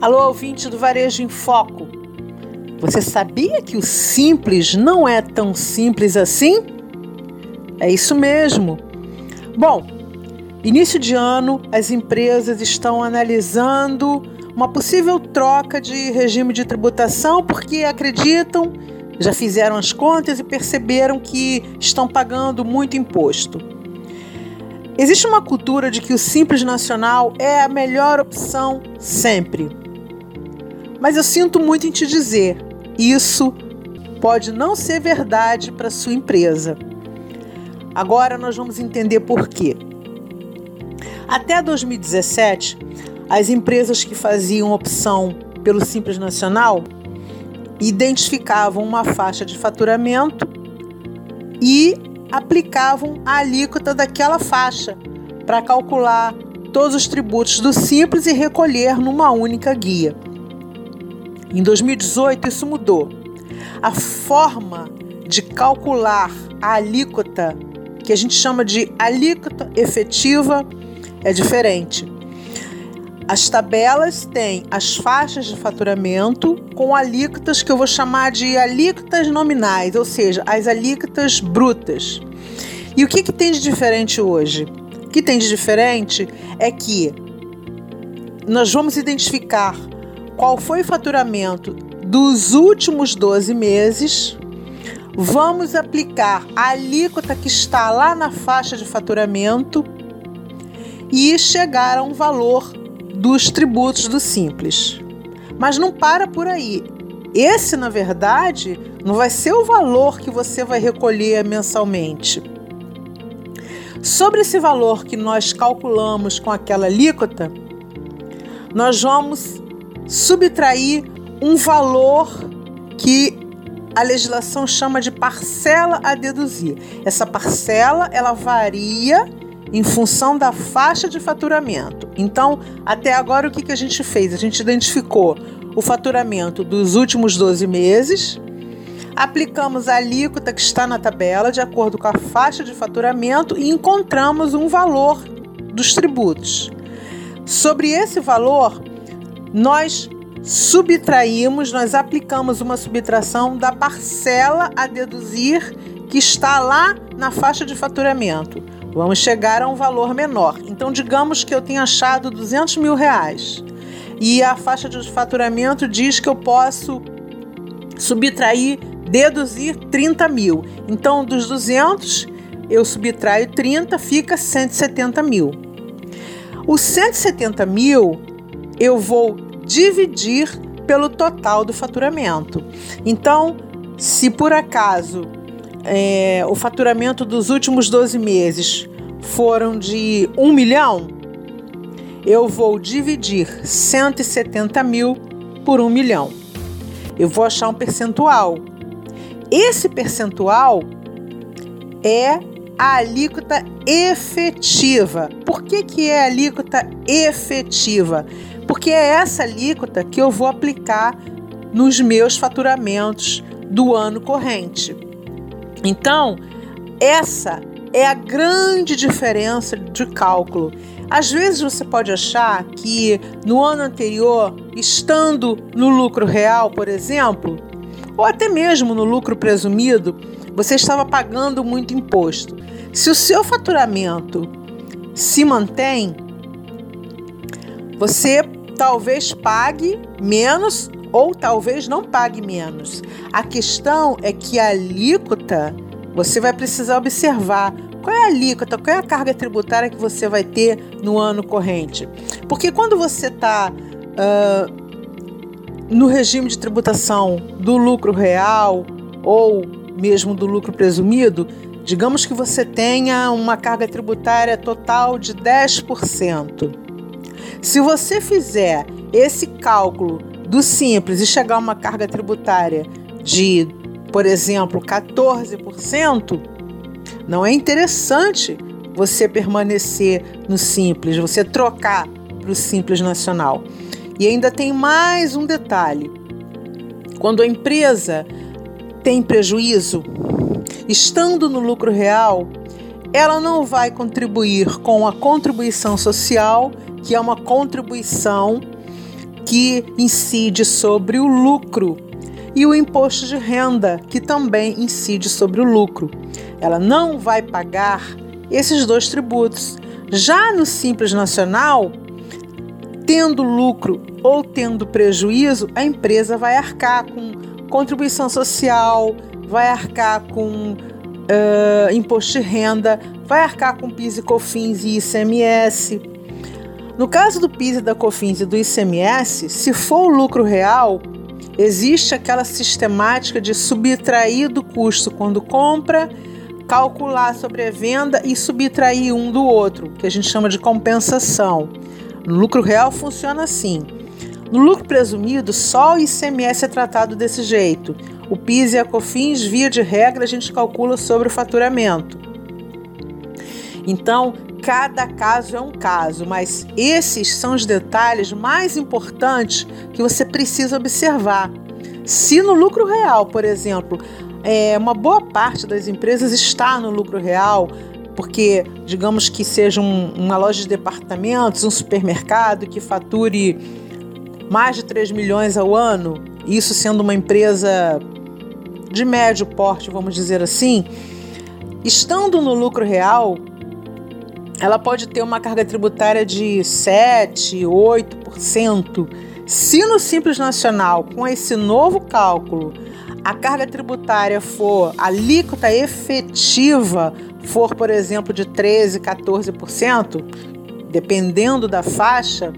Alô, ouvinte do Varejo em Foco. Você sabia que o simples não é tão simples assim? É isso mesmo. Bom, início de ano, as empresas estão analisando uma possível troca de regime de tributação porque acreditam, já fizeram as contas e perceberam que estão pagando muito imposto. Existe uma cultura de que o Simples Nacional é a melhor opção sempre. Mas eu sinto muito em te dizer, isso pode não ser verdade para sua empresa. Agora nós vamos entender por quê. Até 2017, as empresas que faziam opção pelo Simples Nacional identificavam uma faixa de faturamento e aplicavam a alíquota daquela faixa para calcular todos os tributos do Simples e recolher numa única guia. Em 2018, isso mudou. A forma de calcular a alíquota, que a gente chama de alíquota efetiva, é diferente. As tabelas têm as faixas de faturamento com alíquotas que eu vou chamar de alíquotas nominais, ou seja, as alíquotas brutas. E o que, que tem de diferente hoje? O que tem de diferente é que nós vamos identificar qual foi o faturamento dos últimos 12 meses, vamos aplicar a alíquota que está lá na faixa de faturamento e chegar a um valor dos tributos do Simples. Mas não para por aí. Esse, na verdade, não vai ser o valor que você vai recolher mensalmente. Sobre esse valor que nós calculamos com aquela alíquota, nós vamos subtrair um valor que a legislação chama de parcela a deduzir. Essa parcela ela varia em função da faixa de faturamento. Então, até agora o que, que a gente fez? A gente identificou o faturamento dos últimos 12 meses, aplicamos a alíquota que está na tabela de acordo com a faixa de faturamento e encontramos um valor dos tributos. Sobre esse valor, nós subtraímos, nós aplicamos uma subtração da parcela a deduzir que está lá na faixa de faturamento. Vamos chegar a um valor menor. Então, digamos que eu tenha achado 200 mil reais e a faixa de faturamento diz que eu posso subtrair, deduzir 30 mil. Então, dos 200, eu subtraio 30, fica 170 mil. Os 170 mil eu vou dividir pelo total do faturamento. Então, se por acaso é, o faturamento dos últimos 12 meses foram de 1 milhão, eu vou dividir 170 mil por 1 milhão. Eu vou achar um percentual. Esse percentual é a alíquota efetiva. Por que, que é alíquota efetiva? Porque é essa alíquota que eu vou aplicar nos meus faturamentos do ano corrente. Então, essa é a grande diferença de cálculo. Às vezes você pode achar que no ano anterior, estando no lucro real, por exemplo, ou até mesmo no lucro presumido, você estava pagando muito imposto. Se o seu faturamento se mantém, você talvez pague menos ou talvez não pague menos. A questão é que a alíquota você vai precisar observar qual é a alíquota, qual é a carga tributária que você vai ter no ano corrente. Porque quando você está uh, no regime de tributação do lucro real ou mesmo do lucro presumido, digamos que você tenha uma carga tributária total de 10%. Se você fizer esse cálculo do simples e chegar a uma carga tributária de, por exemplo, 14%, não é interessante você permanecer no simples, você trocar para o simples nacional. E ainda tem mais um detalhe: quando a empresa tem prejuízo, estando no lucro real, ela não vai contribuir com a contribuição social que é uma contribuição que incide sobre o lucro, e o imposto de renda, que também incide sobre o lucro. Ela não vai pagar esses dois tributos. Já no Simples Nacional, tendo lucro ou tendo prejuízo, a empresa vai arcar com contribuição social, vai arcar com uh, imposto de renda, vai arcar com PIS e COFINS e ICMS. No caso do PIS e da COFINS e do ICMS, se for o lucro real, existe aquela sistemática de subtrair do custo quando compra, calcular sobre a venda e subtrair um do outro, que a gente chama de compensação. No lucro real funciona assim. No lucro presumido, só o ICMS é tratado desse jeito. O PIS e a COFINS, via de regra, a gente calcula sobre o faturamento. Então, cada caso é um caso, mas esses são os detalhes mais importantes que você precisa observar. Se no lucro real, por exemplo, é, uma boa parte das empresas está no lucro real, porque digamos que seja um, uma loja de departamentos, um supermercado que fature mais de 3 milhões ao ano, isso sendo uma empresa de médio porte, vamos dizer assim, estando no lucro real, ela pode ter uma carga tributária de 7, 8%. Se no Simples Nacional, com esse novo cálculo, a carga tributária for, a alíquota efetiva for, por exemplo, de 13, 14%, dependendo da faixa,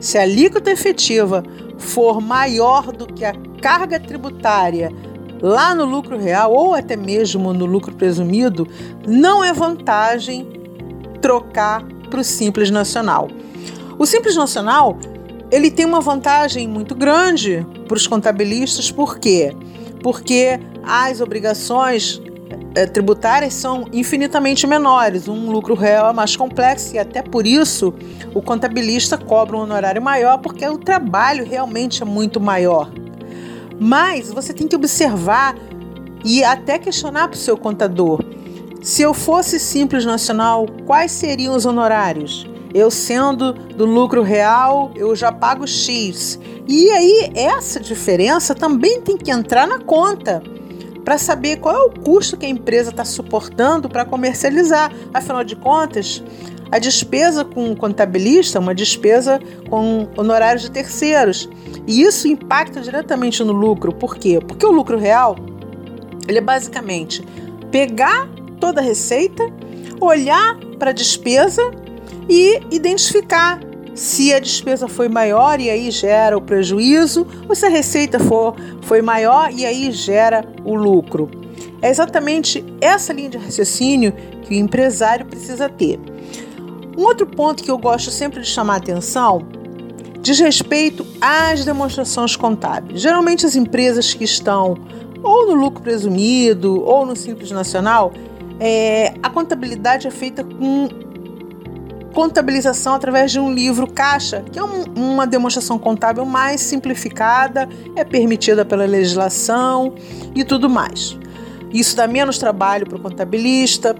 se a alíquota efetiva for maior do que a carga tributária lá no lucro real ou até mesmo no lucro presumido, não é vantagem trocar para o Simples Nacional. O Simples Nacional ele tem uma vantagem muito grande para os contabilistas, por quê? Porque as obrigações é, tributárias são infinitamente menores, um lucro real é mais complexo e até por isso o contabilista cobra um honorário maior, porque o trabalho realmente é muito maior. Mas você tem que observar e até questionar para o seu contador. Se eu fosse simples nacional, quais seriam os honorários? Eu sendo do lucro real, eu já pago X. E aí, essa diferença também tem que entrar na conta para saber qual é o custo que a empresa está suportando para comercializar. Afinal de contas, a despesa com o contabilista é uma despesa com honorários de terceiros. E isso impacta diretamente no lucro. Por quê? Porque o lucro real ele é basicamente pegar toda a receita, olhar para a despesa e identificar se a despesa foi maior e aí gera o prejuízo, ou se a receita for, foi maior e aí gera o lucro. É exatamente essa linha de raciocínio que o empresário precisa ter. Um outro ponto que eu gosto sempre de chamar a atenção diz respeito às demonstrações contábeis. Geralmente as empresas que estão ou no lucro presumido ou no simples nacional, é, a contabilidade é feita com contabilização através de um livro caixa, que é um, uma demonstração contábil mais simplificada, é permitida pela legislação e tudo mais. Isso dá menos trabalho para o contabilista,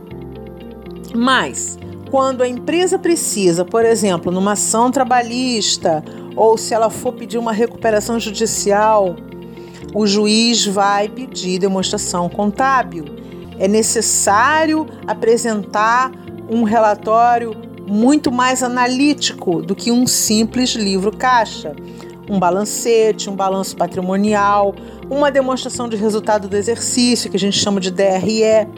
mas quando a empresa precisa, por exemplo, numa ação trabalhista ou se ela for pedir uma recuperação judicial, o juiz vai pedir demonstração contábil. É necessário apresentar um relatório muito mais analítico do que um simples livro caixa. Um balancete, um balanço patrimonial, uma demonstração de resultado do exercício, que a gente chama de DRE.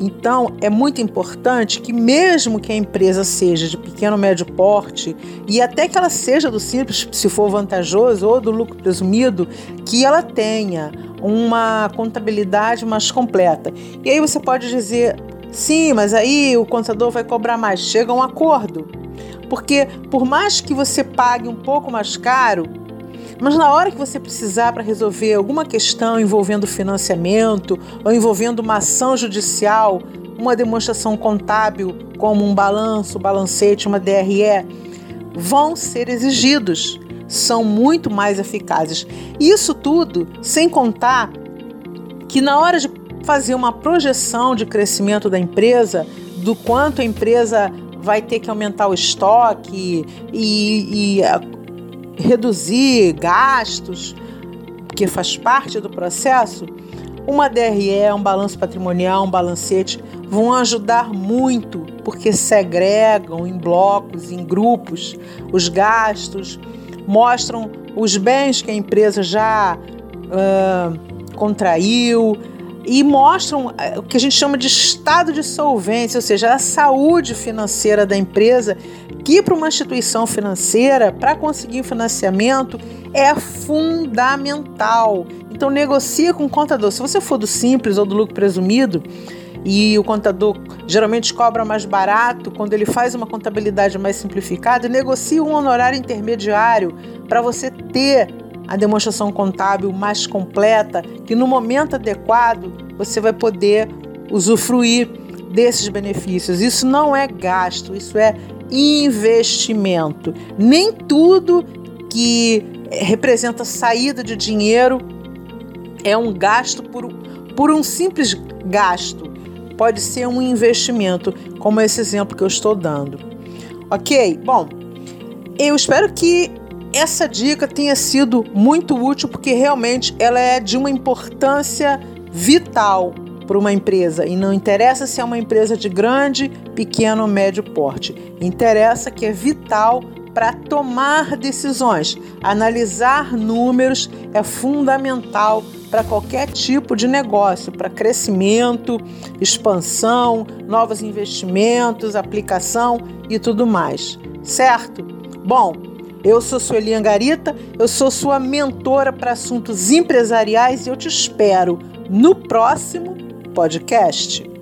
Então, é muito importante que, mesmo que a empresa seja de pequeno ou médio porte, e até que ela seja do simples, se for vantajoso, ou do lucro presumido, que ela tenha uma contabilidade mais completa. E aí você pode dizer, sim, mas aí o contador vai cobrar mais. Chega a um acordo. Porque, por mais que você pague um pouco mais caro, mas na hora que você precisar para resolver alguma questão envolvendo financiamento ou envolvendo uma ação judicial, uma demonstração contábil, como um balanço, balancete, uma DRE, vão ser exigidos. São muito mais eficazes. Isso tudo sem contar que na hora de fazer uma projeção de crescimento da empresa, do quanto a empresa vai ter que aumentar o estoque e, e reduzir gastos, que faz parte do processo, uma DRE, um balanço patrimonial, um balancete vão ajudar muito, porque segregam em blocos, em grupos, os gastos, mostram os bens que a empresa já uh, contraiu e mostram o que a gente chama de estado de solvência, ou seja, a saúde financeira da empresa, que para uma instituição financeira, para conseguir financiamento, é fundamental. Então negocia com o contador. Se você for do simples ou do lucro presumido, e o contador geralmente cobra mais barato quando ele faz uma contabilidade mais simplificada, negocie um honorário intermediário para você ter a demonstração contábil mais completa, que no momento adequado você vai poder usufruir desses benefícios. Isso não é gasto, isso é investimento. Nem tudo que representa saída de dinheiro é um gasto por, por um simples gasto. Pode ser um investimento, como esse exemplo que eu estou dando. Ok? Bom, eu espero que essa dica tenha sido muito útil porque realmente ela é de uma importância vital para uma empresa e não interessa se é uma empresa de grande, pequeno ou médio porte. Interessa que é vital para tomar decisões. Analisar números é fundamental para qualquer tipo de negócio, para crescimento, expansão, novos investimentos, aplicação e tudo mais. Certo? Bom, eu sou Sueli Angarita, eu sou sua mentora para assuntos empresariais e eu te espero no próximo podcast.